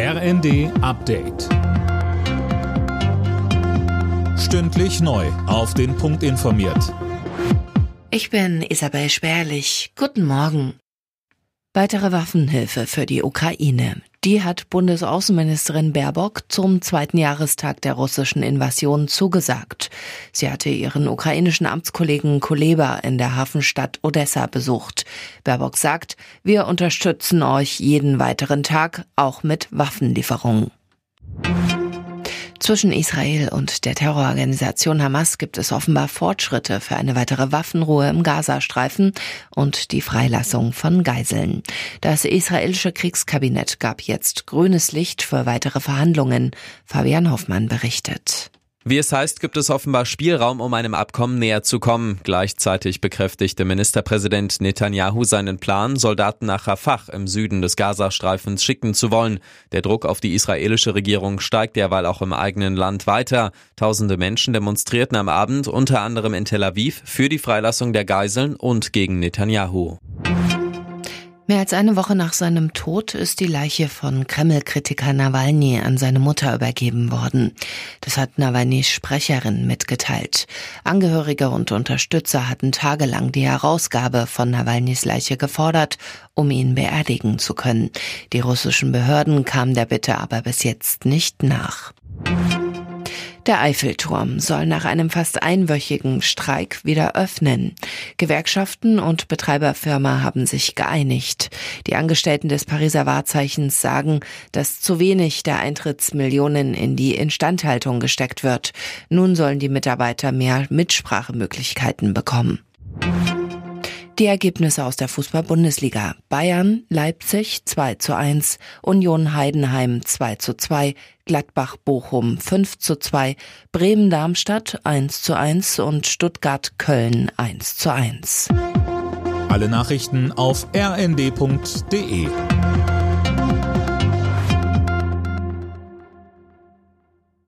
RND Update. Stündlich neu. Auf den Punkt informiert. Ich bin Isabel Spärlich. Guten Morgen. Weitere Waffenhilfe für die Ukraine. Die hat Bundesaußenministerin Baerbock zum zweiten Jahrestag der russischen Invasion zugesagt. Sie hatte ihren ukrainischen Amtskollegen Kuleba in der Hafenstadt Odessa besucht. Baerbock sagt, wir unterstützen euch jeden weiteren Tag, auch mit Waffenlieferungen. Zwischen Israel und der Terrororganisation Hamas gibt es offenbar Fortschritte für eine weitere Waffenruhe im Gazastreifen und die Freilassung von Geiseln. Das israelische Kriegskabinett gab jetzt grünes Licht für weitere Verhandlungen. Fabian Hoffmann berichtet. Wie es heißt, gibt es offenbar Spielraum, um einem Abkommen näher zu kommen. Gleichzeitig bekräftigte Ministerpräsident Netanyahu seinen Plan, Soldaten nach Rafah im Süden des Gazastreifens schicken zu wollen. Der Druck auf die israelische Regierung steigt derweil auch im eigenen Land weiter. Tausende Menschen demonstrierten am Abend unter anderem in Tel Aviv für die Freilassung der Geiseln und gegen Netanyahu. Mehr als eine Woche nach seinem Tod ist die Leiche von Kreml-Kritiker Nawalny an seine Mutter übergeben worden. Das hat Nawalnys Sprecherin mitgeteilt. Angehörige und Unterstützer hatten tagelang die Herausgabe von Nawalnys Leiche gefordert, um ihn beerdigen zu können. Die russischen Behörden kamen der Bitte aber bis jetzt nicht nach. Der Eiffelturm soll nach einem fast einwöchigen Streik wieder öffnen. Gewerkschaften und Betreiberfirma haben sich geeinigt. Die Angestellten des Pariser Wahrzeichens sagen, dass zu wenig der Eintrittsmillionen in die Instandhaltung gesteckt wird. Nun sollen die Mitarbeiter mehr Mitsprachemöglichkeiten bekommen. Die Ergebnisse aus der Fußball-Bundesliga. Bayern, Leipzig 2 zu 1, Union Heidenheim 2 zu 2, Gladbach Bochum 5 zu 2, Bremen Darmstadt 1 zu 1 und Stuttgart Köln 1 zu 1. Alle Nachrichten auf rnd.de